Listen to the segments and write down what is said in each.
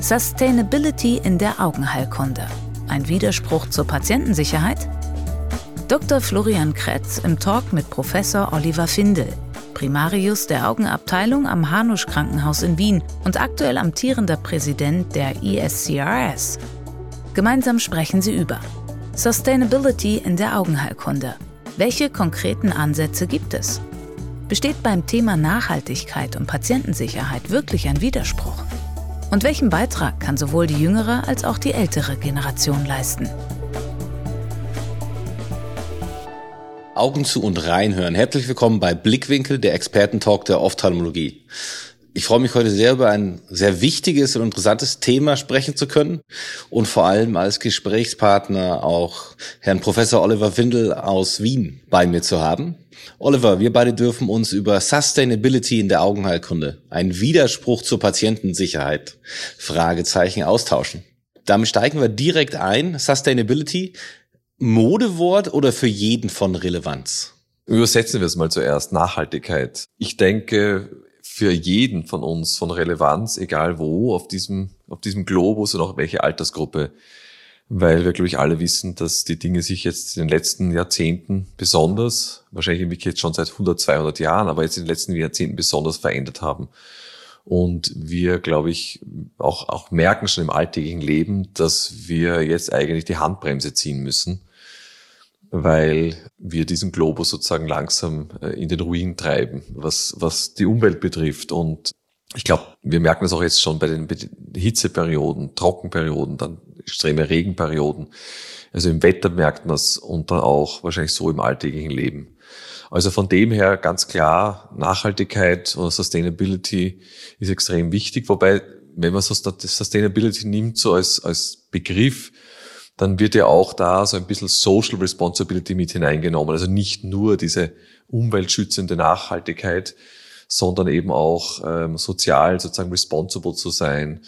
Sustainability in der Augenheilkunde. Ein Widerspruch zur Patientensicherheit? Dr. Florian Kretz im Talk mit Professor Oliver Findel, Primarius der Augenabteilung am Hanusch Krankenhaus in Wien und aktuell amtierender Präsident der ESCRS. Gemeinsam sprechen sie über Sustainability in der Augenheilkunde. Welche konkreten Ansätze gibt es? Besteht beim Thema Nachhaltigkeit und Patientensicherheit wirklich ein Widerspruch? Und welchen Beitrag kann sowohl die jüngere als auch die ältere Generation leisten? Augen zu und reinhören. Herzlich willkommen bei Blickwinkel, der Expertentalk der Ophthalmologie. Ich freue mich heute sehr über ein sehr wichtiges und interessantes Thema sprechen zu können und vor allem als Gesprächspartner auch Herrn Professor Oliver Windel aus Wien bei mir zu haben. Oliver, wir beide dürfen uns über Sustainability in der Augenheilkunde, ein Widerspruch zur Patientensicherheit, Fragezeichen austauschen. Damit steigen wir direkt ein. Sustainability Modewort oder für jeden von Relevanz? Übersetzen wir es mal zuerst. Nachhaltigkeit. Ich denke, für jeden von uns von Relevanz, egal wo, auf diesem, auf diesem Globus und auch welche Altersgruppe. Weil wir, glaube ich, alle wissen, dass die Dinge sich jetzt in den letzten Jahrzehnten besonders, wahrscheinlich in jetzt schon seit 100, 200 Jahren, aber jetzt in den letzten Jahrzehnten besonders verändert haben. Und wir, glaube ich, auch, auch merken schon im alltäglichen Leben, dass wir jetzt eigentlich die Handbremse ziehen müssen weil wir diesen Globus sozusagen langsam äh, in den Ruin treiben, was, was die Umwelt betrifft. Und ich glaube, wir merken das auch jetzt schon bei den Hitzeperioden, Trockenperioden, dann extreme Regenperioden. Also im Wetter merkt man es und dann auch wahrscheinlich so im alltäglichen Leben. Also von dem her ganz klar, Nachhaltigkeit oder Sustainability ist extrem wichtig. Wobei, wenn man so Sustainability nimmt, so als, als Begriff, dann wird ja auch da so ein bisschen Social Responsibility mit hineingenommen. Also nicht nur diese umweltschützende Nachhaltigkeit, sondern eben auch ähm, sozial sozusagen responsible zu sein.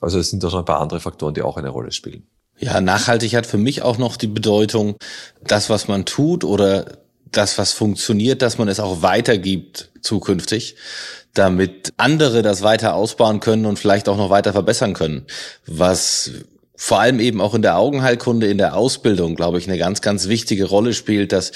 Also es sind da schon ein paar andere Faktoren, die auch eine Rolle spielen. Ja, nachhaltig hat für mich auch noch die Bedeutung, das, was man tut oder das, was funktioniert, dass man es auch weitergibt zukünftig, damit andere das weiter ausbauen können und vielleicht auch noch weiter verbessern können. Was vor allem eben auch in der Augenheilkunde, in der Ausbildung, glaube ich, eine ganz, ganz wichtige Rolle spielt, dass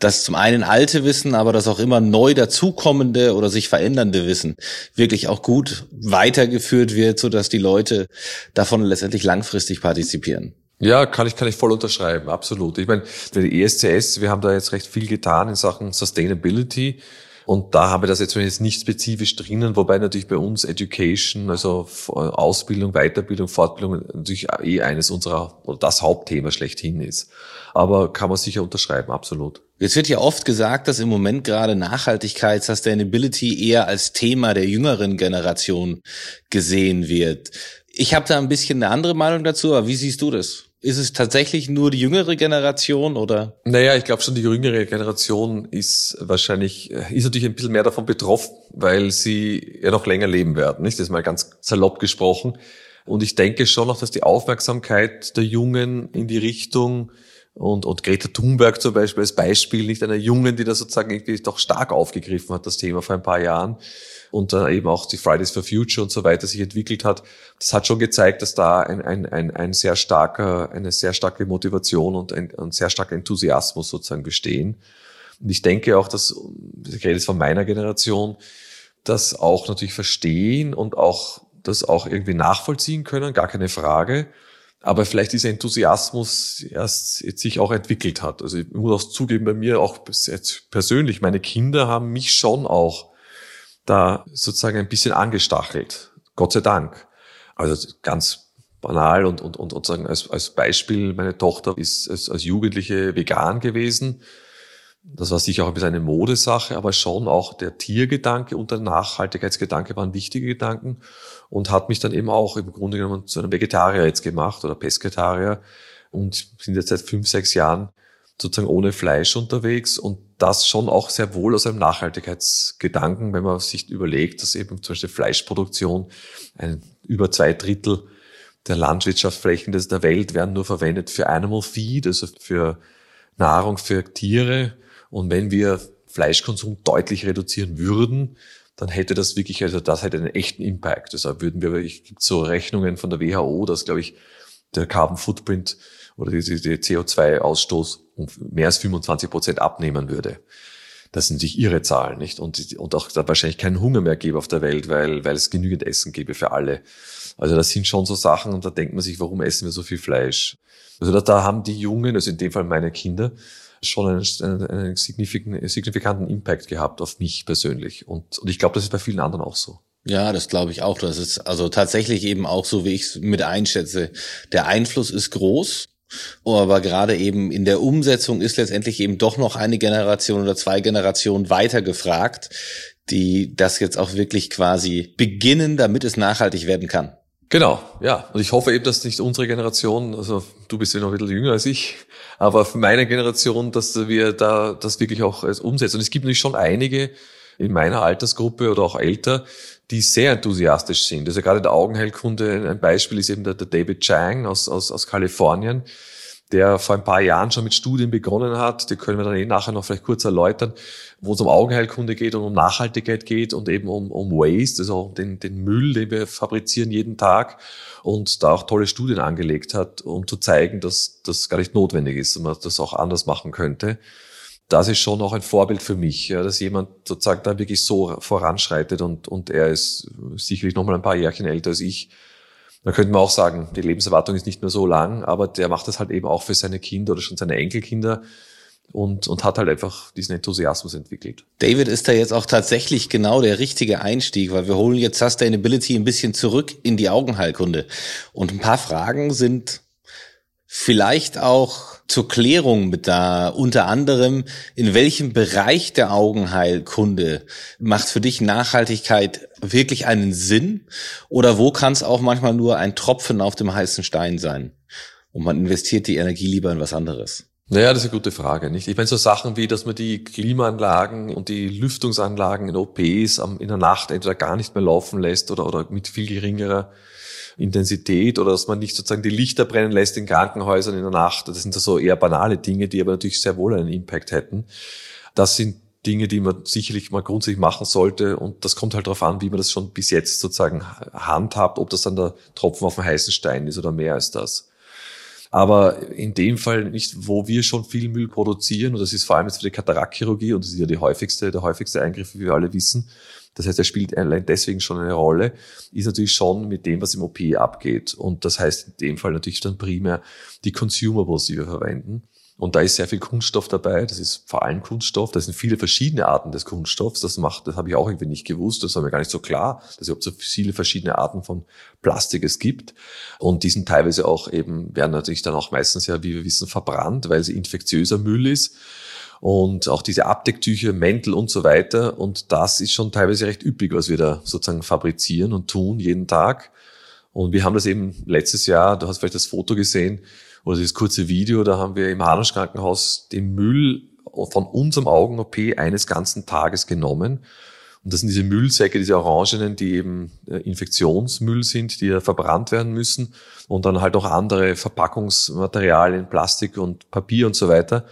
das zum einen alte Wissen, aber das auch immer neu dazukommende oder sich verändernde Wissen wirklich auch gut weitergeführt wird, so die Leute davon letztendlich langfristig partizipieren. Ja, kann ich, kann ich voll unterschreiben, absolut. Ich meine, die ESCS, wir haben da jetzt recht viel getan in Sachen Sustainability. Und da haben wir das jetzt nicht spezifisch drinnen, wobei natürlich bei uns Education, also Ausbildung, Weiterbildung, Fortbildung natürlich eh eines unserer oder das Hauptthema schlechthin ist. Aber kann man sicher unterschreiben, absolut. Jetzt wird ja oft gesagt, dass im Moment gerade Nachhaltigkeit, Sustainability eher als Thema der jüngeren Generation gesehen wird. Ich habe da ein bisschen eine andere Meinung dazu, aber wie siehst du das? Ist es tatsächlich nur die jüngere Generation oder? Naja, ich glaube schon, die jüngere Generation ist wahrscheinlich, ist natürlich ein bisschen mehr davon betroffen, weil sie ja noch länger leben werden, nicht? Das ist mal ganz salopp gesprochen. Und ich denke schon noch, dass die Aufmerksamkeit der Jungen in die Richtung und, und Greta Thunberg zum Beispiel als Beispiel, nicht einer Jungen, die das sozusagen irgendwie doch stark aufgegriffen hat, das Thema vor ein paar Jahren, und dann eben auch die Fridays for Future und so weiter sich entwickelt hat, das hat schon gezeigt, dass da ein, ein, ein, ein sehr starker, eine sehr starke Motivation und ein, ein sehr starker Enthusiasmus sozusagen bestehen. Und ich denke auch, dass, ich rede jetzt von meiner Generation, das auch natürlich verstehen und auch das auch irgendwie nachvollziehen können, gar keine Frage. Aber vielleicht dieser Enthusiasmus erst jetzt sich auch entwickelt hat. Also ich muss auch zugeben, bei mir auch jetzt persönlich, meine Kinder haben mich schon auch da sozusagen ein bisschen angestachelt. Gott sei Dank. Also ganz banal und, und, und, und sagen als, als Beispiel, meine Tochter ist als, als Jugendliche vegan gewesen. Das war sicher auch ein bisschen eine Modesache, aber schon auch der Tiergedanke und der Nachhaltigkeitsgedanke waren wichtige Gedanken und hat mich dann eben auch im Grunde genommen zu einem Vegetarier jetzt gemacht oder Pesketarier und sind jetzt seit fünf, sechs Jahren sozusagen ohne Fleisch unterwegs und das schon auch sehr wohl aus einem Nachhaltigkeitsgedanken, wenn man sich überlegt, dass eben zum Beispiel Fleischproduktion ein, über zwei Drittel der Landwirtschaftsflächen der Welt werden nur verwendet für Animal Feed, also für Nahrung für Tiere. Und wenn wir Fleischkonsum deutlich reduzieren würden, dann hätte das wirklich, also das hätte einen echten Impact. Also würden wir, ich gibt so Rechnungen von der WHO, dass, glaube ich, der Carbon Footprint oder die CO2-Ausstoß um mehr als 25 Prozent abnehmen würde. Das sind sich ihre Zahlen, nicht? Und, und auch da wahrscheinlich keinen Hunger mehr gäbe auf der Welt, weil, weil es genügend Essen gäbe für alle. Also das sind schon so Sachen und da denkt man sich, warum essen wir so viel Fleisch? Also da, da haben die Jungen, also in dem Fall meine Kinder, schon einen, einen signifikanten, signifikanten Impact gehabt auf mich persönlich. Und, und ich glaube, das ist bei vielen anderen auch so. Ja, das glaube ich auch. Das ist also tatsächlich eben auch so, wie ich es mit einschätze. Der Einfluss ist groß, aber gerade eben in der Umsetzung ist letztendlich eben doch noch eine Generation oder zwei Generationen weiter gefragt, die das jetzt auch wirklich quasi beginnen, damit es nachhaltig werden kann. Genau, ja. Und ich hoffe eben, dass nicht unsere Generation, also du bist ja noch ein bisschen jünger als ich, aber für meine Generation, dass wir da das wirklich auch umsetzen. Und es gibt natürlich schon einige in meiner Altersgruppe oder auch älter, die sehr enthusiastisch sind. Also gerade der Augenheilkunde, ein Beispiel ist eben der, der David Chang aus, aus, aus Kalifornien, der vor ein paar Jahren schon mit Studien begonnen hat, die können wir dann eh nachher noch vielleicht kurz erläutern, wo es um Augenheilkunde geht und um Nachhaltigkeit geht und eben um, um Waste, also den, den Müll, den wir fabrizieren jeden Tag und da auch tolle Studien angelegt hat, um zu zeigen, dass das gar nicht notwendig ist und man das auch anders machen könnte. Das ist schon auch ein Vorbild für mich, ja, dass jemand sozusagen da wirklich so voranschreitet und, und er ist sicherlich noch mal ein paar Jährchen älter als ich, da könnte man auch sagen, die Lebenserwartung ist nicht mehr so lang, aber der macht das halt eben auch für seine Kinder oder schon seine Enkelkinder und, und hat halt einfach diesen Enthusiasmus entwickelt. David ist da jetzt auch tatsächlich genau der richtige Einstieg, weil wir holen jetzt Sustainability ein bisschen zurück in die Augenheilkunde. Und ein paar Fragen sind vielleicht auch zur Klärung mit da. Unter anderem, in welchem Bereich der Augenheilkunde macht für dich Nachhaltigkeit wirklich einen Sinn? Oder wo kann es auch manchmal nur ein Tropfen auf dem heißen Stein sein? Und man investiert die Energie lieber in was anderes. Naja, das ist eine gute Frage, nicht? Ich meine, so Sachen wie, dass man die Klimaanlagen und die Lüftungsanlagen in OPs in der Nacht entweder gar nicht mehr laufen lässt oder, oder mit viel geringerer Intensität oder dass man nicht sozusagen die Lichter brennen lässt in Krankenhäusern in der Nacht. Das sind so eher banale Dinge, die aber natürlich sehr wohl einen Impact hätten. Das sind Dinge, die man sicherlich mal grundsätzlich machen sollte. Und das kommt halt darauf an, wie man das schon bis jetzt sozusagen handhabt, ob das dann der Tropfen auf dem heißen Stein ist oder mehr als das. Aber in dem Fall nicht, wo wir schon viel Müll produzieren, und das ist vor allem jetzt für die Kataraktchirurgie, und das ist ja die häufigste, der häufigste Eingriff, wie wir alle wissen, das heißt, er spielt allein deswegen schon eine Rolle, ist natürlich schon mit dem, was im OP abgeht. Und das heißt in dem Fall natürlich dann primär die Consumables, die wir verwenden. Und da ist sehr viel Kunststoff dabei. Das ist vor allem Kunststoff. Das sind viele verschiedene Arten des Kunststoffs. Das macht, das habe ich auch irgendwie nicht gewusst. Das war mir gar nicht so klar, dass es überhaupt so viele verschiedene Arten von Plastik es gibt. Und die sind teilweise auch eben, werden natürlich dann auch meistens ja, wie wir wissen, verbrannt, weil sie infektiöser Müll ist und auch diese Abdecktücher, Mäntel und so weiter. Und das ist schon teilweise recht üppig, was wir da sozusagen fabrizieren und tun jeden Tag. Und wir haben das eben letztes Jahr, du hast vielleicht das Foto gesehen oder dieses kurze Video, da haben wir im Hanusch Krankenhaus den Müll von unserem Augen-OP eines ganzen Tages genommen. Und das sind diese Müllsäcke, diese Orangenen, die eben äh, Infektionsmüll sind, die ja verbrannt werden müssen. Und dann halt auch andere Verpackungsmaterialien, Plastik und Papier und so weiter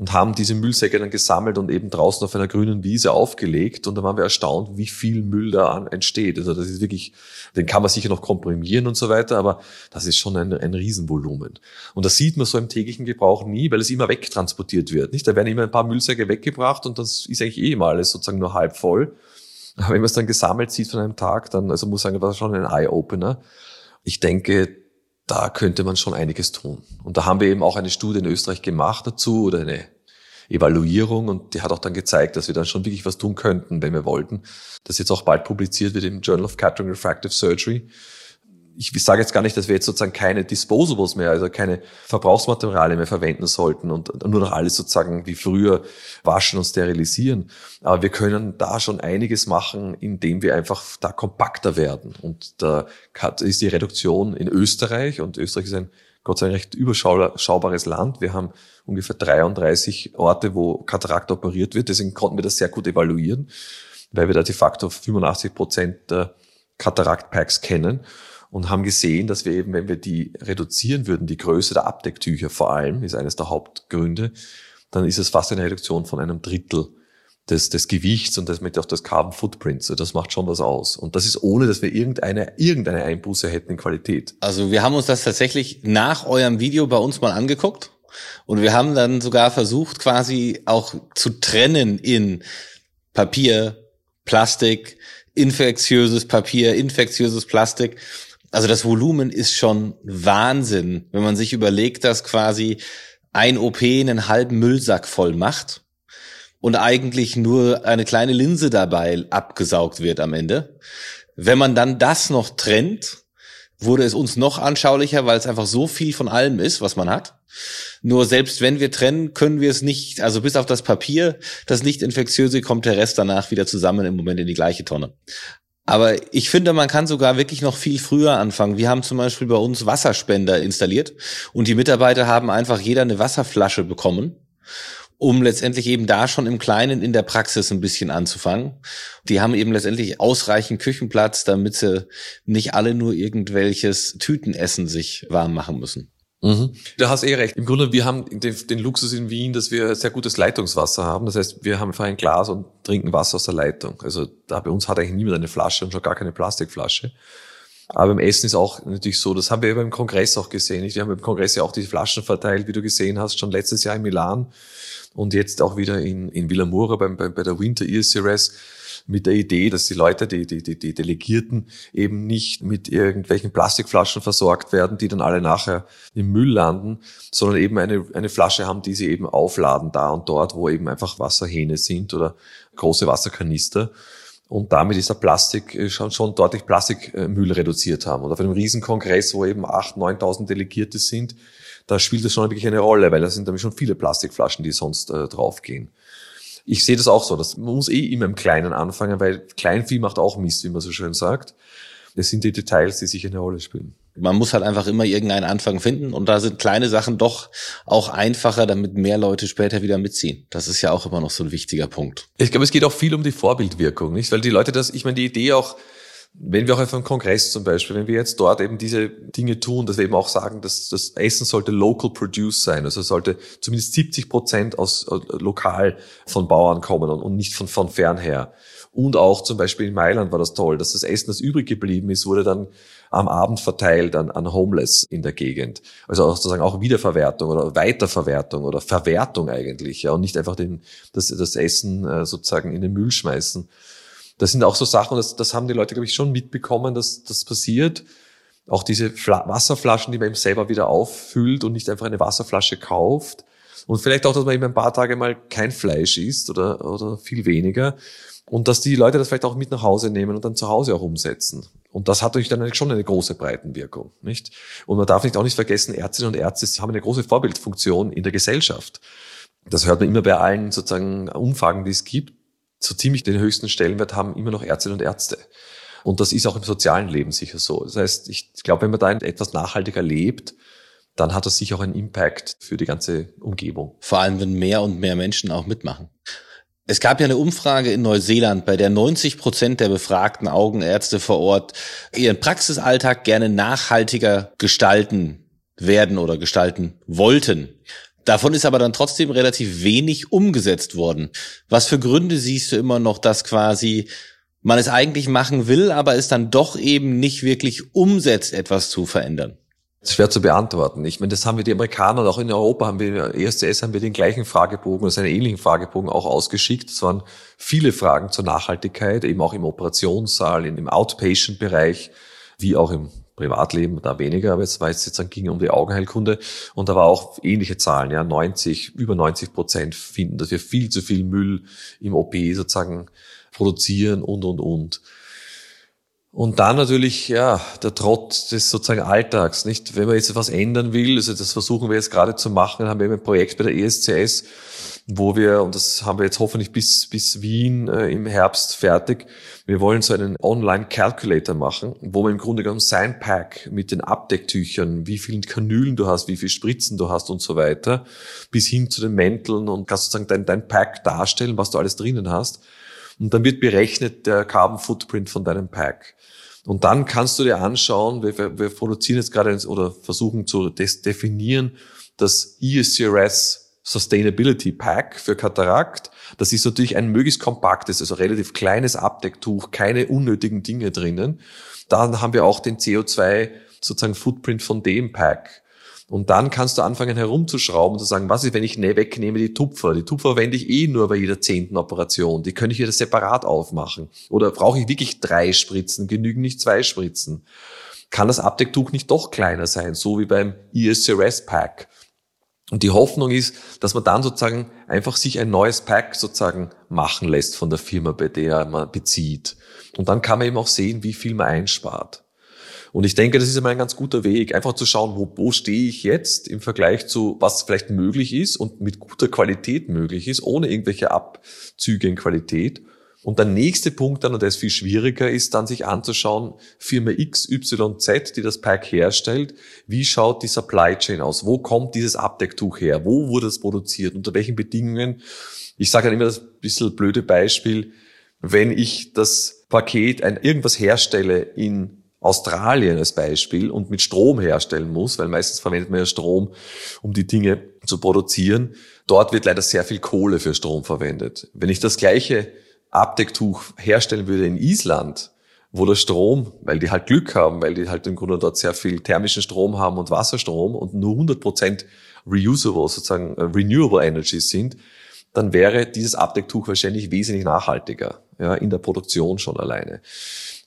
und haben diese Müllsäcke dann gesammelt und eben draußen auf einer grünen Wiese aufgelegt. Und da waren wir erstaunt, wie viel Müll da entsteht. Also das ist wirklich, den kann man sicher noch komprimieren und so weiter, aber das ist schon ein, ein Riesenvolumen. Und das sieht man so im täglichen Gebrauch nie, weil es immer wegtransportiert wird. Nicht? Da werden immer ein paar Müllsäcke weggebracht und das ist eigentlich eh immer alles sozusagen nur halb voll. Aber wenn man es dann gesammelt sieht von einem Tag, dann, also muss ich sagen, war schon ein Eye-Opener. Ich denke, da könnte man schon einiges tun. Und da haben wir eben auch eine Studie in Österreich gemacht dazu oder eine Evaluierung und die hat auch dann gezeigt, dass wir dann schon wirklich was tun könnten, wenn wir wollten. Das jetzt auch bald publiziert wird im Journal of Cataract Refractive Surgery. Ich sage jetzt gar nicht, dass wir jetzt sozusagen keine Disposables mehr, also keine Verbrauchsmaterialien mehr verwenden sollten und nur noch alles sozusagen wie früher waschen und sterilisieren. Aber wir können da schon einiges machen, indem wir einfach da kompakter werden. Und da ist die Reduktion in Österreich und Österreich ist ein Gott sei Dank recht überschaubares Land. Wir haben ungefähr 33 Orte, wo Katarakt operiert wird. Deswegen konnten wir das sehr gut evaluieren, weil wir da de facto 85 Prozent der Katarakt-Packs kennen und haben gesehen, dass wir eben, wenn wir die reduzieren würden, die Größe der Abdecktücher vor allem, ist eines der Hauptgründe, dann ist es fast eine Reduktion von einem Drittel des, des Gewichts und damit auch des Carbon Footprints. Das macht schon was aus. Und das ist ohne, dass wir irgendeine, irgendeine Einbuße hätten in Qualität. Also wir haben uns das tatsächlich nach eurem Video bei uns mal angeguckt. Und wir haben dann sogar versucht, quasi auch zu trennen in Papier, Plastik, infektiöses Papier, infektiöses Plastik. Also das Volumen ist schon Wahnsinn, wenn man sich überlegt, dass quasi ein OP einen halben Müllsack voll macht und eigentlich nur eine kleine Linse dabei abgesaugt wird am Ende. Wenn man dann das noch trennt, wurde es uns noch anschaulicher, weil es einfach so viel von allem ist, was man hat. Nur selbst wenn wir trennen, können wir es nicht, also bis auf das Papier, das nicht infektiöse, kommt der Rest danach wieder zusammen im Moment in die gleiche Tonne. Aber ich finde, man kann sogar wirklich noch viel früher anfangen. Wir haben zum Beispiel bei uns Wasserspender installiert und die Mitarbeiter haben einfach jeder eine Wasserflasche bekommen um letztendlich eben da schon im Kleinen in der Praxis ein bisschen anzufangen. Die haben eben letztendlich ausreichend Küchenplatz, damit sie nicht alle nur irgendwelches Tütenessen sich warm machen müssen. Mhm. Du hast eh recht. Im Grunde, wir haben den, den, Luxus in Wien, dass wir sehr gutes Leitungswasser haben. Das heißt, wir haben einfach ein Glas und trinken Wasser aus der Leitung. Also da bei uns hat eigentlich niemand eine Flasche und schon gar keine Plastikflasche. Aber beim Essen ist auch natürlich so, das haben wir beim Kongress auch gesehen. Wir haben beim Kongress ja auch die Flaschen verteilt, wie du gesehen hast, schon letztes Jahr in Milan und jetzt auch wieder in, in Villamura beim, bei, bei der Winter ESCRS mit der Idee, dass die Leute, die, die, die, die Delegierten eben nicht mit irgendwelchen Plastikflaschen versorgt werden, die dann alle nachher im Müll landen, sondern eben eine, eine Flasche haben, die sie eben aufladen da und dort, wo eben einfach Wasserhähne sind oder große Wasserkanister. Und damit ist der Plastik äh, schon, schon deutlich Plastikmüll reduziert haben. Und auf einem Riesenkongress, wo eben 8.000, 9.000 Delegierte sind, da spielt das schon wirklich eine Rolle, weil da sind nämlich schon viele Plastikflaschen, die sonst äh, draufgehen. Ich sehe das auch so, dass man muss eh immer im Kleinen anfangen, weil Kleinvieh macht auch Mist, wie man so schön sagt. Das sind die Details, die sicher eine Rolle spielen. Man muss halt einfach immer irgendeinen Anfang finden und da sind kleine Sachen doch auch einfacher, damit mehr Leute später wieder mitziehen. Das ist ja auch immer noch so ein wichtiger Punkt. Ich glaube, es geht auch viel um die Vorbildwirkung, nicht? Weil die Leute das, ich meine, die Idee auch, wenn wir auch auf einem Kongress zum Beispiel, wenn wir jetzt dort eben diese Dinge tun, dass wir eben auch sagen, dass das Essen sollte local produce sein, also sollte zumindest 70 Prozent aus lokal von Bauern kommen und, und nicht von, von fernher. Und auch zum Beispiel in Mailand war das toll, dass das Essen, das übrig geblieben ist, wurde dann am Abend verteilt an, an Homeless in der Gegend. Also auch sozusagen auch Wiederverwertung oder Weiterverwertung oder Verwertung eigentlich, ja, und nicht einfach den, das, das Essen äh, sozusagen in den Müll schmeißen das sind auch so Sachen, das, das haben die Leute, glaube ich, schon mitbekommen, dass das passiert. Auch diese Fla Wasserflaschen, die man eben selber wieder auffüllt und nicht einfach eine Wasserflasche kauft. Und vielleicht auch, dass man eben ein paar Tage mal kein Fleisch isst oder, oder viel weniger. Und dass die Leute das vielleicht auch mit nach Hause nehmen und dann zu Hause auch umsetzen. Und das hat natürlich dann schon eine große Breitenwirkung, nicht? Und man darf nicht auch nicht vergessen, Ärztinnen und Ärzte haben eine große Vorbildfunktion in der Gesellschaft. Das hört man immer bei allen sozusagen Umfragen, die es gibt so ziemlich den höchsten Stellenwert haben immer noch Ärztinnen und Ärzte. Und das ist auch im sozialen Leben sicher so. Das heißt, ich glaube, wenn man da etwas nachhaltiger lebt, dann hat das sicher auch einen Impact für die ganze Umgebung. Vor allem, wenn mehr und mehr Menschen auch mitmachen. Es gab ja eine Umfrage in Neuseeland, bei der 90 Prozent der befragten Augenärzte vor Ort ihren Praxisalltag gerne nachhaltiger gestalten werden oder gestalten wollten. Davon ist aber dann trotzdem relativ wenig umgesetzt worden. Was für Gründe siehst du immer noch, dass quasi man es eigentlich machen will, aber es dann doch eben nicht wirklich umsetzt, etwas zu verändern? Schwer zu beantworten. Ich meine, das haben wir die Amerikaner und auch in Europa haben wir, ESCS haben wir den gleichen Fragebogen, also einen ähnlichen Fragebogen auch ausgeschickt. Es waren viele Fragen zur Nachhaltigkeit, eben auch im Operationssaal, im Outpatient-Bereich, wie auch im Privatleben da weniger, aber jetzt war es jetzt ging um die Augenheilkunde und da war auch ähnliche Zahlen, ja, 90, über 90 Prozent finden, dass wir viel zu viel Müll im OP sozusagen produzieren und, und, und. Und dann natürlich, ja, der Trott des sozusagen Alltags, nicht? Wenn man jetzt etwas ändern will, also das versuchen wir jetzt gerade zu machen, haben wir eben ein Projekt bei der ESCS, wo wir, und das haben wir jetzt hoffentlich bis, bis Wien äh, im Herbst fertig, wir wollen so einen Online-Calculator machen, wo man im Grunde genommen sein Pack mit den Abdecktüchern, wie viele Kanülen du hast, wie viele Spritzen du hast und so weiter, bis hin zu den Mänteln und kannst sozusagen dein, dein Pack darstellen, was du alles drinnen hast. Und dann wird berechnet der Carbon Footprint von deinem Pack. Und dann kannst du dir anschauen, wir, wir produzieren jetzt gerade oder versuchen zu definieren, das ESCRS Sustainability Pack für Katarakt. Das ist natürlich ein möglichst kompaktes, also relativ kleines Abdecktuch, keine unnötigen Dinge drinnen. Dann haben wir auch den CO2 sozusagen Footprint von dem Pack. Und dann kannst du anfangen herumzuschrauben und zu sagen, was ist, wenn ich ne, wegnehme die Tupfer? Die Tupfer verwende ich eh nur bei jeder zehnten Operation. Die könnte ich wieder separat aufmachen. Oder brauche ich wirklich drei Spritzen? Genügen nicht zwei Spritzen? Kann das Abdecktuch nicht doch kleiner sein? So wie beim ESCRS Pack. Und die Hoffnung ist, dass man dann sozusagen einfach sich ein neues Pack sozusagen machen lässt von der Firma, bei der man bezieht. Und dann kann man eben auch sehen, wie viel man einspart. Und ich denke, das ist einmal ein ganz guter Weg, einfach zu schauen, wo, wo stehe ich jetzt im Vergleich zu, was vielleicht möglich ist und mit guter Qualität möglich ist, ohne irgendwelche Abzüge in Qualität. Und der nächste Punkt dann, und der ist viel schwieriger, ist dann sich anzuschauen, Firma XYZ, die das Pack herstellt, wie schaut die Supply Chain aus? Wo kommt dieses Abdecktuch her? Wo wurde es produziert? Unter welchen Bedingungen? Ich sage dann immer das bisschen blöde Beispiel, wenn ich das Paket, ein, irgendwas herstelle in Australien als Beispiel und mit Strom herstellen muss, weil meistens verwendet man ja Strom, um die Dinge zu produzieren. Dort wird leider sehr viel Kohle für Strom verwendet. Wenn ich das gleiche Abdecktuch herstellen würde in Island, wo der Strom, weil die halt Glück haben, weil die halt im Grunde dort sehr viel thermischen Strom haben und Wasserstrom und nur 100 Prozent reusable, sozusagen äh, renewable Energies sind, dann wäre dieses Abdecktuch wahrscheinlich wesentlich nachhaltiger, ja, in der Produktion schon alleine.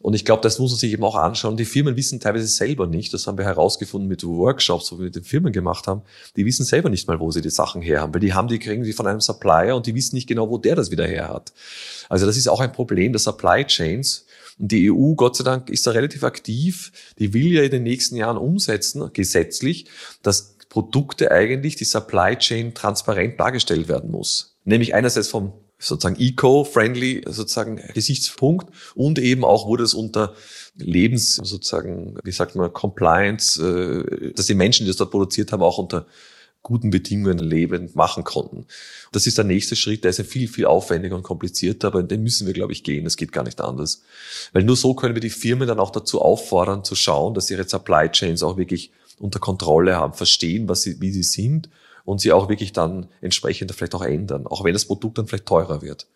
Und ich glaube, das muss man sich eben auch anschauen. Die Firmen wissen teilweise selber nicht, das haben wir herausgefunden mit Workshops, wo wir mit den Firmen gemacht haben, die wissen selber nicht mal, wo sie die Sachen her haben, weil die haben die, kriegen die von einem Supplier und die wissen nicht genau, wo der das wieder her hat. Also das ist auch ein Problem der Supply Chains. Und die EU, Gott sei Dank, ist da relativ aktiv. Die will ja in den nächsten Jahren umsetzen, gesetzlich, dass Produkte eigentlich, die Supply Chain transparent dargestellt werden muss. Nämlich einerseits vom sozusagen eco-friendly sozusagen Gesichtspunkt und eben auch wurde es unter Lebens sozusagen, wie sagt man, Compliance, äh, dass die Menschen, die das dort produziert haben, auch unter guten Bedingungen lebend machen konnten. Das ist der nächste Schritt, der ist ja viel, viel aufwendiger und komplizierter, aber den müssen wir, glaube ich, gehen. Das geht gar nicht anders. Weil nur so können wir die Firmen dann auch dazu auffordern, zu schauen, dass ihre Supply Chains auch wirklich unter Kontrolle haben, verstehen, was sie, wie sie sind und sie auch wirklich dann entsprechend vielleicht auch ändern, auch wenn das Produkt dann vielleicht teurer wird.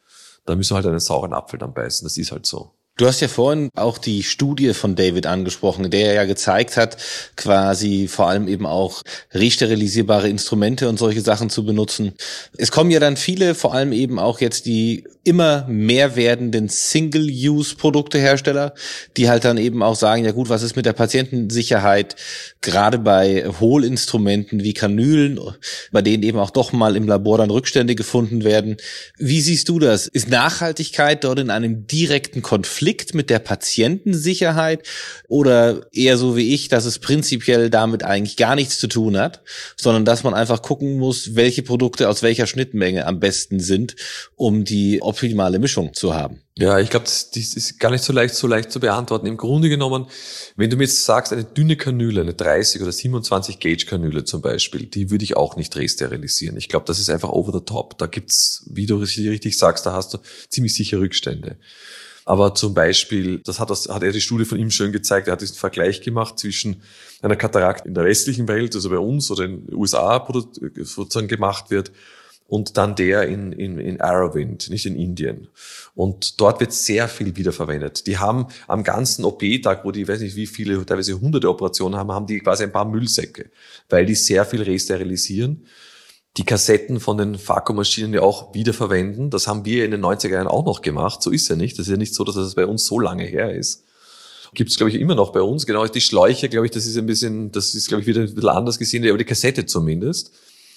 Da müssen wir halt einen sauren Apfel dann beißen, das ist halt so. Du hast ja vorhin auch die Studie von David angesprochen, der ja gezeigt hat, quasi vor allem eben auch resterilisierbare Instrumente und solche Sachen zu benutzen. Es kommen ja dann viele, vor allem eben auch jetzt die immer mehr werdenden Single-Use-Produktehersteller, die halt dann eben auch sagen, ja gut, was ist mit der Patientensicherheit, gerade bei Hohlinstrumenten wie Kanülen, bei denen eben auch doch mal im Labor dann Rückstände gefunden werden. Wie siehst du das? Ist Nachhaltigkeit dort in einem direkten Konflikt mit der Patientensicherheit oder eher so wie ich, dass es prinzipiell damit eigentlich gar nichts zu tun hat, sondern dass man einfach gucken muss, welche Produkte aus welcher Schnittmenge am besten sind, um die optimale Mischung zu haben. Ja, ich glaube, das, das ist gar nicht so leicht, so leicht zu beantworten. Im Grunde genommen, wenn du mir jetzt sagst, eine dünne Kanüle, eine 30 oder 27 Gauge Kanüle zum Beispiel, die würde ich auch nicht resterilisieren. Ich glaube, das ist einfach over the top. Da gibt's, wie du richtig sagst, da hast du ziemlich sicher Rückstände. Aber zum Beispiel, das hat, das hat er die Studie von ihm schön gezeigt, er hat diesen Vergleich gemacht zwischen einer Katarakt in der westlichen Welt, also bei uns oder in den USA sozusagen gemacht wird, und dann der in, in, in Aravind, nicht in Indien. Und dort wird sehr viel wiederverwendet. Die haben am ganzen OP-Tag, wo die, weiß nicht wie viele, teilweise hunderte Operationen haben, haben die quasi ein paar Müllsäcke, weil die sehr viel resterilisieren. Die Kassetten von den Vakuummaschinen ja auch wiederverwenden. Das haben wir in den 90er Jahren auch noch gemacht. So ist ja nicht. Das ist ja nicht so, dass das bei uns so lange her ist. Gibt es, glaube ich, immer noch bei uns. Genau, die Schläuche, glaube ich, das ist ein bisschen, das ist, glaube ich, wieder ein bisschen anders gesehen, aber die Kassette zumindest.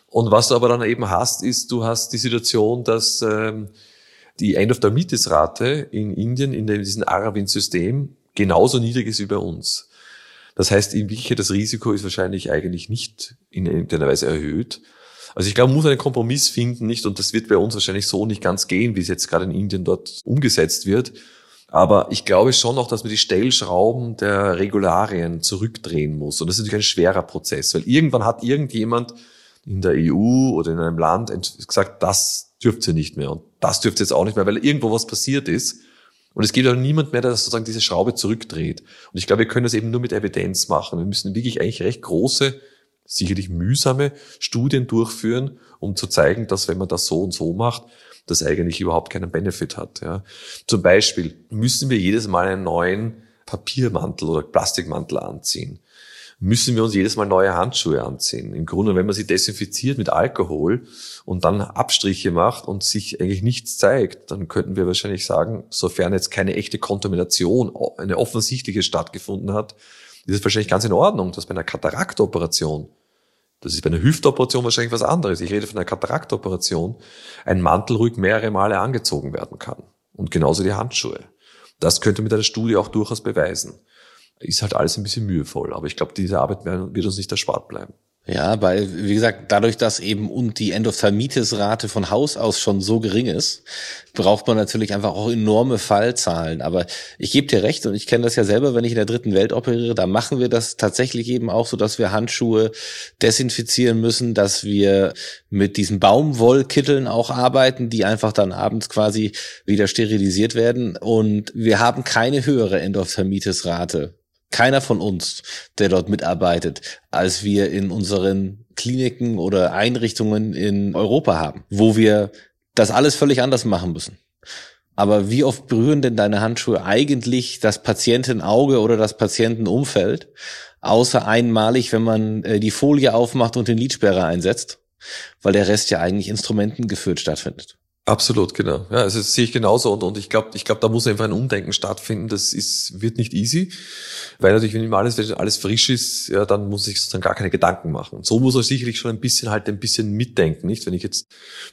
Und was du aber dann eben hast, ist, du hast die Situation, dass ähm, die End-of-Dermitis-Rate in Indien, in diesem Aravind-System, genauso niedrig ist wie bei uns. Das heißt, in Wirklichkeit das Risiko ist wahrscheinlich eigentlich nicht in irgendeiner Weise erhöht. Also ich glaube, man muss einen Kompromiss finden, nicht? Und das wird bei uns wahrscheinlich so nicht ganz gehen, wie es jetzt gerade in Indien dort umgesetzt wird. Aber ich glaube schon noch, dass man die Stellschrauben der Regularien zurückdrehen muss. Und das ist natürlich ein schwerer Prozess, weil irgendwann hat irgendjemand in der EU oder in einem Land gesagt, das dürft ihr nicht mehr und das dürft ihr jetzt auch nicht mehr, weil irgendwo was passiert ist. Und es gibt auch niemand mehr, der sozusagen diese Schraube zurückdreht. Und ich glaube, wir können das eben nur mit Evidenz machen. Wir müssen wirklich eigentlich recht große, sicherlich mühsame Studien durchführen, um zu zeigen, dass wenn man das so und so macht, das eigentlich überhaupt keinen Benefit hat. Ja. Zum Beispiel müssen wir jedes Mal einen neuen Papiermantel oder Plastikmantel anziehen müssen wir uns jedes Mal neue Handschuhe anziehen. Im Grunde, wenn man sie desinfiziert mit Alkohol und dann Abstriche macht und sich eigentlich nichts zeigt, dann könnten wir wahrscheinlich sagen, sofern jetzt keine echte Kontamination, eine offensichtliche stattgefunden hat, ist es wahrscheinlich ganz in Ordnung, dass bei einer Kataraktoperation, das ist bei einer Hüftoperation wahrscheinlich was anderes, ich rede von einer Kataraktoperation, ein Mantel ruhig mehrere Male angezogen werden kann. Und genauso die Handschuhe. Das könnte mit einer Studie auch durchaus beweisen ist halt alles ein bisschen mühevoll. Aber ich glaube, diese Arbeit wird uns nicht erspart bleiben. Ja, weil, wie gesagt, dadurch, dass eben und die Endophthalmitis-Rate von Haus aus schon so gering ist, braucht man natürlich einfach auch enorme Fallzahlen. Aber ich gebe dir recht und ich kenne das ja selber, wenn ich in der dritten Welt operiere, da machen wir das tatsächlich eben auch so, dass wir Handschuhe desinfizieren müssen, dass wir mit diesen Baumwollkitteln auch arbeiten, die einfach dann abends quasi wieder sterilisiert werden. Und wir haben keine höhere Endophthalmitis-Rate keiner von uns, der dort mitarbeitet, als wir in unseren Kliniken oder Einrichtungen in Europa haben, wo wir das alles völlig anders machen müssen. Aber wie oft berühren denn deine Handschuhe eigentlich das Patientenauge oder das Patientenumfeld? Außer einmalig, wenn man äh, die Folie aufmacht und den Lidsperrer einsetzt, weil der Rest ja eigentlich instrumentengeführt stattfindet. Absolut, genau. Ja, also das sehe ich genauso und, und ich glaube, ich glaube, da muss einfach ein Umdenken stattfinden. Das ist, wird nicht easy, weil natürlich, wenn immer alles, wenn alles frisch ist, ja, dann muss ich sozusagen gar keine Gedanken machen. so muss er sicherlich schon ein bisschen halt ein bisschen mitdenken, nicht? Wenn ich jetzt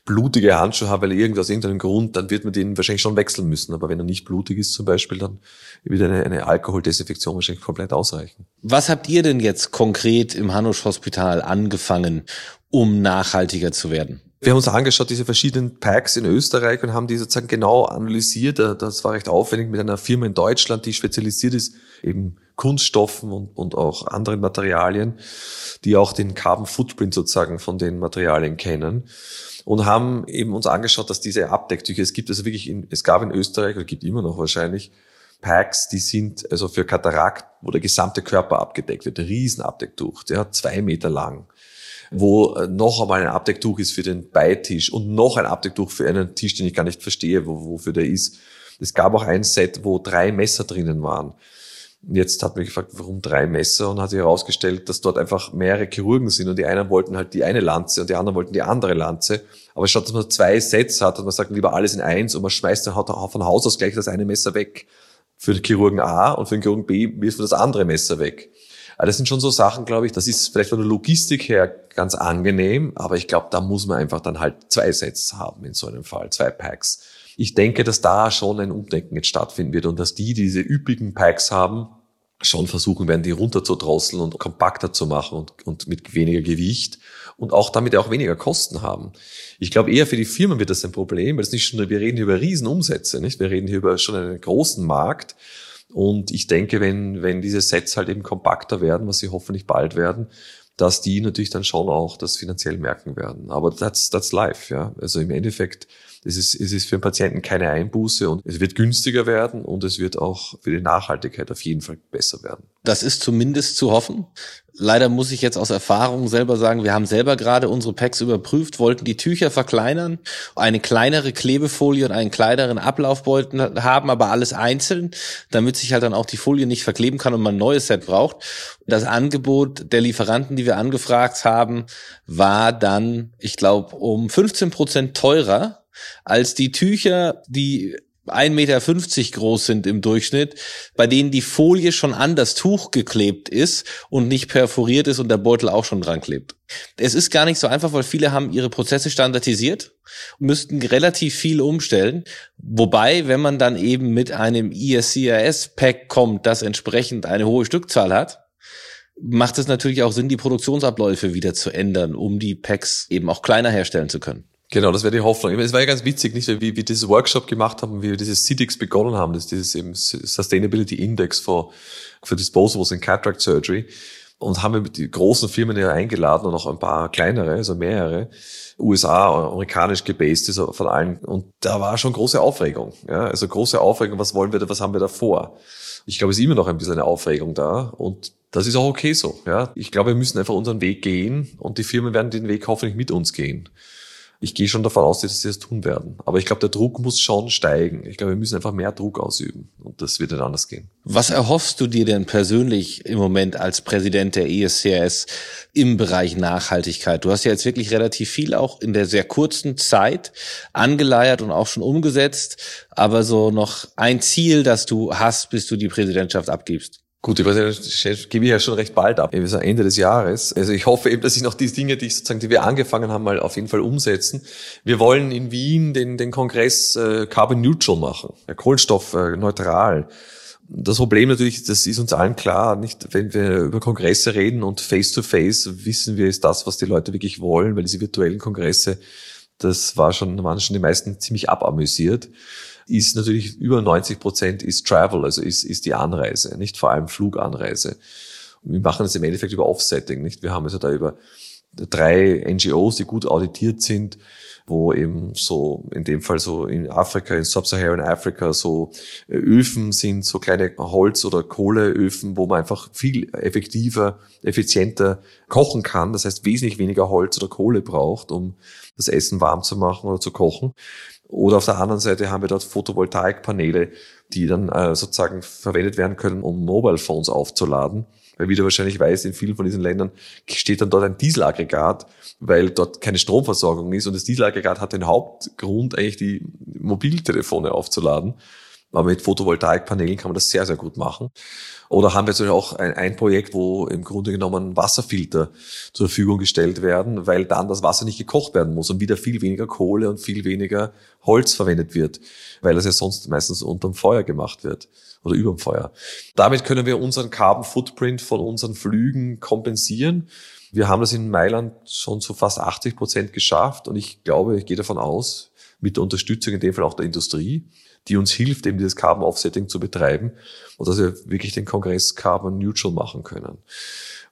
blutige Handschuhe habe, weil irgendwas, irgendeinem Grund, dann wird man den wahrscheinlich schon wechseln müssen. Aber wenn er nicht blutig ist zum Beispiel, dann wird eine, eine Alkoholdesinfektion wahrscheinlich komplett ausreichen. Was habt ihr denn jetzt konkret im Hanusch Hospital angefangen, um nachhaltiger zu werden? Wir haben uns angeschaut, diese verschiedenen Packs in Österreich und haben die sozusagen genau analysiert. Das war recht aufwendig mit einer Firma in Deutschland, die spezialisiert ist, eben Kunststoffen und, und auch anderen Materialien, die auch den Carbon Footprint sozusagen von den Materialien kennen. Und haben eben uns angeschaut, dass diese Abdecktücher, es gibt also wirklich, in, es gab in Österreich, oder gibt immer noch wahrscheinlich, Packs, die sind also für Katarakt, wo der gesamte Körper abgedeckt wird, Riesenabdecktuch, der hat zwei Meter lang wo äh, noch einmal ein Abdecktuch ist für den Beitisch und noch ein Abdecktuch für einen Tisch, den ich gar nicht verstehe, wo, wofür der ist. Es gab auch ein Set, wo drei Messer drinnen waren. Jetzt hat mich gefragt, warum drei Messer und hat sich herausgestellt, dass dort einfach mehrere Chirurgen sind und die einen wollten halt die eine Lanze und die anderen wollten die andere Lanze. Aber statt dass man zwei Sets hat und man sagt lieber alles in eins und man schmeißt dann von Haus aus gleich das eine Messer weg. Für den Chirurgen A und für den Chirurgen B wirft man das andere Messer weg. Aber das sind schon so Sachen, glaube ich, das ist vielleicht von der Logistik her ganz angenehm, aber ich glaube, da muss man einfach dann halt zwei Sets haben in so einem Fall, zwei Packs. Ich denke, dass da schon ein Umdenken jetzt stattfinden wird und dass die, die diese üppigen Packs haben, schon versuchen werden, die runterzudrosseln und kompakter zu machen und, und mit weniger Gewicht und auch damit auch weniger Kosten haben. Ich glaube, eher für die Firmen wird das ein Problem, weil es nicht schon, wir reden hier über Riesenumsätze, nicht? Wir reden hier über schon einen großen Markt und ich denke, wenn, wenn diese Sets halt eben kompakter werden, was sie hoffentlich bald werden, dass die natürlich dann schon auch das finanziell merken werden. Aber that's, that's life, ja. Also im Endeffekt, es ist, es ist für den Patienten keine Einbuße und es wird günstiger werden und es wird auch für die Nachhaltigkeit auf jeden Fall besser werden. Das ist zumindest zu hoffen. Leider muss ich jetzt aus Erfahrung selber sagen, wir haben selber gerade unsere Packs überprüft, wollten die Tücher verkleinern, eine kleinere Klebefolie und einen kleineren Ablaufbeutel haben, aber alles einzeln, damit sich halt dann auch die Folie nicht verkleben kann und man ein neues Set braucht. Das Angebot der Lieferanten, die wir angefragt haben, war dann, ich glaube, um 15 Prozent teurer als die Tücher, die 1,50 Meter groß sind im Durchschnitt, bei denen die Folie schon an das Tuch geklebt ist und nicht perforiert ist und der Beutel auch schon dran klebt. Es ist gar nicht so einfach, weil viele haben ihre Prozesse standardisiert und müssten relativ viel umstellen. Wobei, wenn man dann eben mit einem ISCRS-Pack kommt, das entsprechend eine hohe Stückzahl hat, macht es natürlich auch Sinn, die Produktionsabläufe wieder zu ändern, um die Packs eben auch kleiner herstellen zu können. Genau, das wäre die Hoffnung. Es war ja ganz witzig, nicht, wie wir dieses Workshop gemacht haben, wie wir dieses CIDIX begonnen haben, das dieses eben Sustainability Index for, für Disposables in Cataract Surgery. Und haben wir die großen Firmen ja eingeladen und auch ein paar kleinere, also mehrere, USA, amerikanisch gebased, also von allen. Und da war schon große Aufregung. Ja, also große Aufregung, was wollen wir da, was haben wir da vor? Ich glaube, es ist immer noch ein bisschen eine Aufregung da. Und das ist auch okay so. Ja, ich glaube, wir müssen einfach unseren Weg gehen und die Firmen werden den Weg hoffentlich mit uns gehen ich gehe schon davon aus, dass sie das tun werden. Aber ich glaube, der Druck muss schon steigen. Ich glaube, wir müssen einfach mehr Druck ausüben und das wird dann anders gehen. Was erhoffst du dir denn persönlich im Moment als Präsident der ESCRS im Bereich Nachhaltigkeit? Du hast ja jetzt wirklich relativ viel auch in der sehr kurzen Zeit angeleiert und auch schon umgesetzt, aber so noch ein Ziel, das du hast, bis du die Präsidentschaft abgibst. Gut, die Präsidentschaft gebe ich ja schon recht bald ab, eben Ende des Jahres. Also ich hoffe eben, dass ich noch die Dinge, die ich sozusagen, die wir angefangen haben, mal auf jeden Fall umsetzen. Wir wollen in Wien den, den Kongress äh, Carbon Neutral machen, ja, Kohlenstoffneutral. Äh, das Problem natürlich, das ist uns allen klar, nicht, wenn wir über Kongresse reden und face to face wissen wir, ist das, was die Leute wirklich wollen, weil diese virtuellen Kongresse, das war schon, waren schon die meisten ziemlich abamüsiert ist natürlich über 90 Prozent ist Travel, also ist, ist die Anreise, nicht vor allem Fluganreise. Und wir machen das im Endeffekt über Offsetting, nicht? Wir haben also da über drei NGOs, die gut auditiert sind, wo eben so, in dem Fall so in Afrika, in Sub-Saharan Afrika, so äh, Öfen sind, so kleine Holz- oder Kohleöfen, wo man einfach viel effektiver, effizienter kochen kann. Das heißt, wesentlich weniger Holz oder Kohle braucht, um das Essen warm zu machen oder zu kochen. Oder auf der anderen Seite haben wir dort Photovoltaikpaneele, die dann äh, sozusagen verwendet werden können, um Mobile Phones aufzuladen. Weil wie du wahrscheinlich weißt, in vielen von diesen Ländern steht dann dort ein Dieselaggregat, weil dort keine Stromversorgung ist. Und das Dieselaggregat hat den Hauptgrund, eigentlich die Mobiltelefone aufzuladen. Aber mit Photovoltaikpanelen kann man das sehr, sehr gut machen. Oder haben wir jetzt auch ein, ein Projekt, wo im Grunde genommen Wasserfilter zur Verfügung gestellt werden, weil dann das Wasser nicht gekocht werden muss und wieder viel weniger Kohle und viel weniger Holz verwendet wird, weil das ja sonst meistens unterm Feuer gemacht wird oder überm Feuer. Damit können wir unseren Carbon Footprint von unseren Flügen kompensieren. Wir haben das in Mailand schon zu fast 80 Prozent geschafft und ich glaube, ich gehe davon aus, mit der Unterstützung in dem Fall auch der Industrie, die uns hilft, eben dieses Carbon Offsetting zu betreiben und dass wir wirklich den Kongress Carbon Neutral machen können.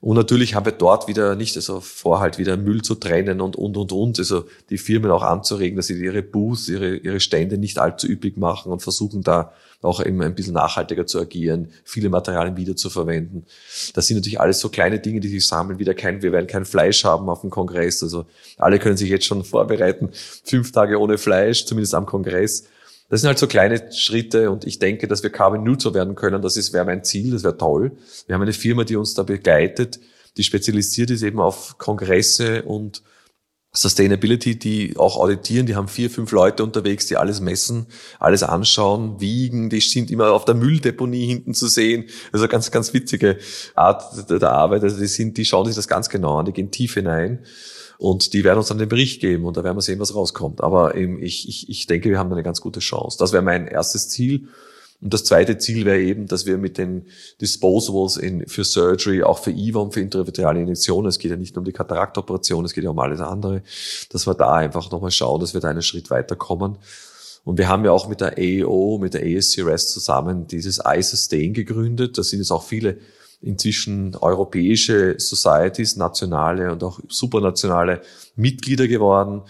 Und natürlich haben wir dort wieder nicht also vor, halt wieder Müll zu trennen und, und, und, und. Also die Firmen auch anzuregen, dass sie ihre Booths, ihre, ihre Stände nicht allzu üppig machen und versuchen da auch eben ein bisschen nachhaltiger zu agieren, viele Materialien wieder zu verwenden. Das sind natürlich alles so kleine Dinge, die sich sammeln. Wieder kein, wir werden kein Fleisch haben auf dem Kongress. Also alle können sich jetzt schon vorbereiten. Fünf Tage ohne Fleisch, zumindest am Kongress. Das sind halt so kleine Schritte und ich denke, dass wir Carbon Neutral werden können. Das ist, wäre mein Ziel, das wäre toll. Wir haben eine Firma, die uns da begleitet, die spezialisiert ist eben auf Kongresse und Sustainability, die auch auditieren, die haben vier, fünf Leute unterwegs, die alles messen, alles anschauen, wiegen, die sind immer auf der Mülldeponie hinten zu sehen. Also ganz, ganz witzige Art der Arbeit. Also die sind, die schauen sich das ganz genau an, die gehen tief hinein. Und die werden uns dann den Bericht geben und da werden wir sehen, was rauskommt. Aber eben, ich, ich, ich denke, wir haben eine ganz gute Chance. Das wäre mein erstes Ziel. Und das zweite Ziel wäre eben, dass wir mit den Disposables in, für Surgery, auch für IVOM, für intravitreale Injektionen, es geht ja nicht nur um die Kataraktoperation, es geht ja um alles andere, dass wir da einfach nochmal schauen, dass wir da einen Schritt weiterkommen. Und wir haben ja auch mit der AEO, mit der ASCRS zusammen dieses iSustain gegründet. Da sind jetzt auch viele inzwischen europäische Societies, nationale und auch supranationale Mitglieder geworden.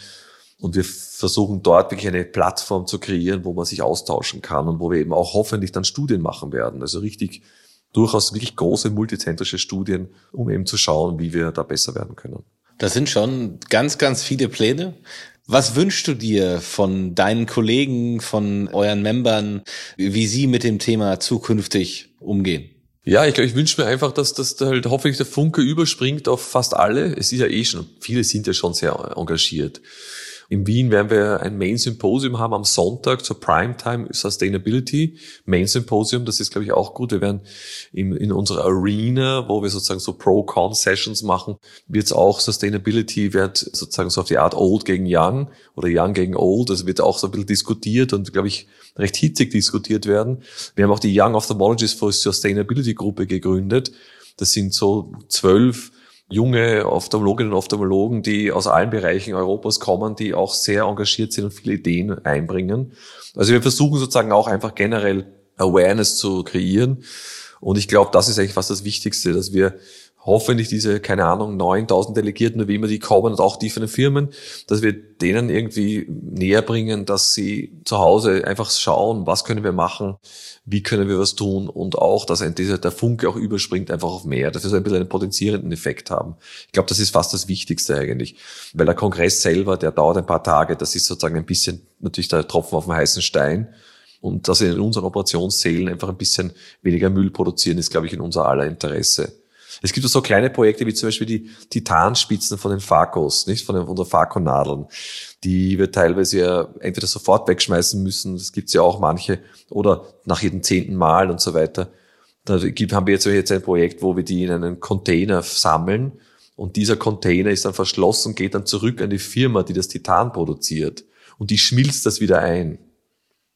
Und wir versuchen dort wirklich eine Plattform zu kreieren, wo man sich austauschen kann und wo wir eben auch hoffentlich dann Studien machen werden. Also richtig durchaus wirklich große multizentrische Studien, um eben zu schauen, wie wir da besser werden können. Das sind schon ganz, ganz viele Pläne. Was wünschst du dir von deinen Kollegen, von euren Membern, wie sie mit dem Thema zukünftig umgehen? Ja, ich glaube, ich wünsche mir einfach, dass, dass da halt hoffentlich der Funke überspringt auf fast alle. Es ist ja eh schon, viele sind ja schon sehr engagiert. In Wien werden wir ein Main Symposium haben am Sonntag zur Primetime Sustainability Main Symposium. Das ist, glaube ich, auch gut. Wir werden in, in unserer Arena, wo wir sozusagen so Pro-Con-Sessions machen, wird es auch Sustainability, wird sozusagen so auf die Art Old gegen Young oder Young gegen Old. Das wird auch so ein bisschen diskutiert und, glaube ich, recht hitzig diskutiert werden. Wir haben auch die Young Ophthalmologists for Sustainability Gruppe gegründet. Das sind so zwölf junge Ophthalmologinnen und Ophthalmologen, die aus allen Bereichen Europas kommen, die auch sehr engagiert sind und viele Ideen einbringen. Also wir versuchen sozusagen auch einfach generell Awareness zu kreieren. Und ich glaube, das ist eigentlich fast das Wichtigste, dass wir hoffentlich diese, keine Ahnung, 9000 Delegierten wie immer die kommen und auch die von den Firmen, dass wir denen irgendwie näher bringen, dass sie zu Hause einfach schauen, was können wir machen, wie können wir was tun und auch, dass dieser, der Funke auch überspringt einfach auf mehr, dass wir so ein bisschen einen potenzierenden Effekt haben. Ich glaube, das ist fast das Wichtigste eigentlich, weil der Kongress selber, der dauert ein paar Tage, das ist sozusagen ein bisschen natürlich der Tropfen auf dem heißen Stein und dass wir in unseren Operationssälen einfach ein bisschen weniger Müll produzieren, ist, glaube ich, in unser aller Interesse. Es gibt so kleine Projekte wie zum Beispiel die Titanspitzen von den Fakos, nicht von den, von der Fako-Nadeln, die wir teilweise ja entweder sofort wegschmeißen müssen, das gibt's ja auch manche, oder nach jedem zehnten Mal und so weiter. Da gibt, haben wir jetzt, jetzt ein Projekt, wo wir die in einen Container sammeln und dieser Container ist dann verschlossen, geht dann zurück an die Firma, die das Titan produziert und die schmilzt das wieder ein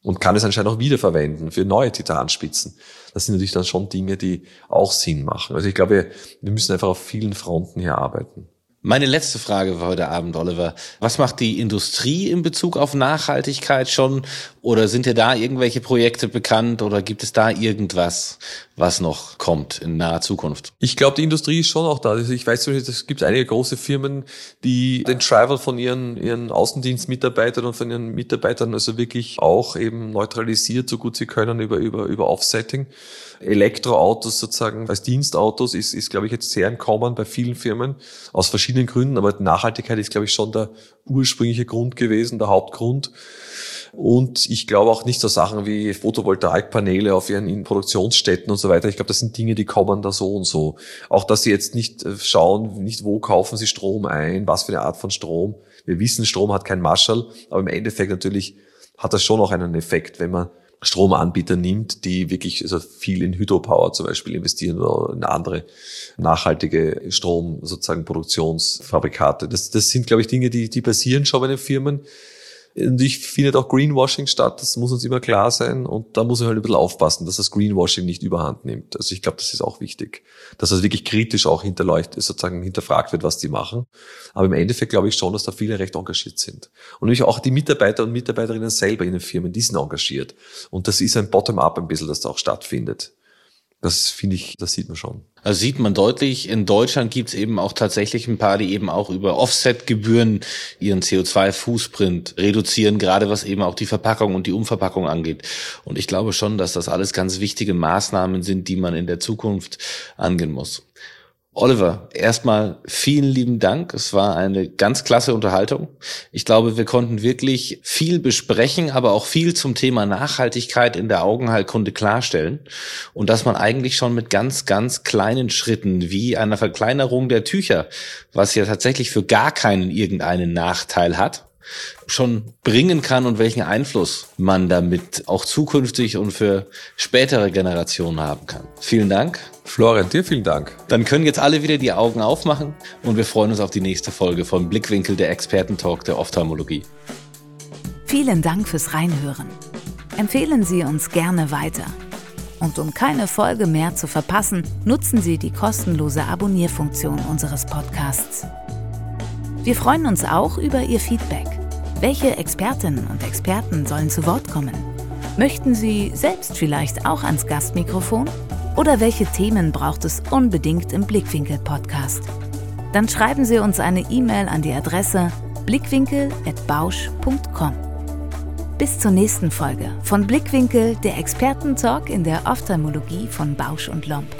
und kann es anscheinend auch wiederverwenden für neue Titanspitzen. Das sind natürlich dann schon Dinge, die auch Sinn machen. Also ich glaube, wir müssen einfach auf vielen Fronten hier arbeiten. Meine letzte Frage für heute Abend, Oliver. Was macht die Industrie in Bezug auf Nachhaltigkeit schon? Oder sind dir da irgendwelche Projekte bekannt? Oder gibt es da irgendwas, was noch kommt in naher Zukunft? Ich glaube, die Industrie ist schon auch da. Also ich weiß, es gibt einige große Firmen, die den Travel von ihren, ihren Außendienstmitarbeitern und von ihren Mitarbeitern also wirklich auch eben neutralisiert, so gut sie können, über, über, über Offsetting. Elektroautos sozusagen als Dienstautos ist, ist, glaube ich, jetzt sehr im Kommen bei vielen Firmen aus verschiedenen Gründen. Aber Nachhaltigkeit ist, glaube ich, schon der ursprüngliche Grund gewesen, der Hauptgrund. Und ich glaube auch nicht so Sachen wie Photovoltaikpaneele auf ihren Produktionsstätten und so weiter. Ich glaube, das sind Dinge, die kommen da so und so. Auch, dass sie jetzt nicht äh, schauen, nicht wo kaufen sie Strom ein, was für eine Art von Strom. Wir wissen, Strom hat kein Marschall, aber im Endeffekt natürlich hat das schon auch einen Effekt, wenn man Stromanbieter nimmt, die wirklich also viel in Hydropower zum Beispiel investieren oder in andere nachhaltige Strom sozusagen Produktionsfabrikate. Das, das sind, glaube ich, Dinge, die, die passieren schon bei den Firmen. Und ich findet auch Greenwashing statt, das muss uns immer klar sein. Und da muss man halt ein bisschen aufpassen, dass das Greenwashing nicht überhand nimmt. Also ich glaube, das ist auch wichtig. Dass das wirklich kritisch auch hinterleuchtet, sozusagen hinterfragt wird, was die machen. Aber im Endeffekt glaube ich schon, dass da viele recht engagiert sind. Und nämlich auch die Mitarbeiter und Mitarbeiterinnen selber in den Firmen, die sind engagiert. Und das ist ein Bottom-up ein bisschen, das da auch stattfindet. Das finde ich, das sieht man schon. Also sieht man deutlich, in Deutschland gibt es eben auch tatsächlich ein paar, die eben auch über Offset-Gebühren ihren CO2-Fußprint reduzieren, gerade was eben auch die Verpackung und die Umverpackung angeht. Und ich glaube schon, dass das alles ganz wichtige Maßnahmen sind, die man in der Zukunft angehen muss. Oliver, erstmal vielen lieben Dank. Es war eine ganz klasse Unterhaltung. Ich glaube, wir konnten wirklich viel besprechen, aber auch viel zum Thema Nachhaltigkeit in der Augenheilkunde klarstellen. Und dass man eigentlich schon mit ganz, ganz kleinen Schritten wie einer Verkleinerung der Tücher, was ja tatsächlich für gar keinen irgendeinen Nachteil hat, schon bringen kann und welchen Einfluss man damit auch zukünftig und für spätere Generationen haben kann. Vielen Dank. Florian, dir vielen Dank. Dann können jetzt alle wieder die Augen aufmachen und wir freuen uns auf die nächste Folge von Blickwinkel der Expertentalk der Ophthalmologie. Vielen Dank fürs Reinhören. Empfehlen Sie uns gerne weiter. Und um keine Folge mehr zu verpassen, nutzen Sie die kostenlose Abonnierfunktion unseres Podcasts. Wir freuen uns auch über Ihr Feedback. Welche Expertinnen und Experten sollen zu Wort kommen? Möchten Sie selbst vielleicht auch ans Gastmikrofon? Oder welche Themen braucht es unbedingt im Blickwinkel-Podcast? Dann schreiben Sie uns eine E-Mail an die Adresse blickwinkel.bausch.com. Bis zur nächsten Folge von Blickwinkel, der Expertentalk in der Ophthalmologie von Bausch und Lomb.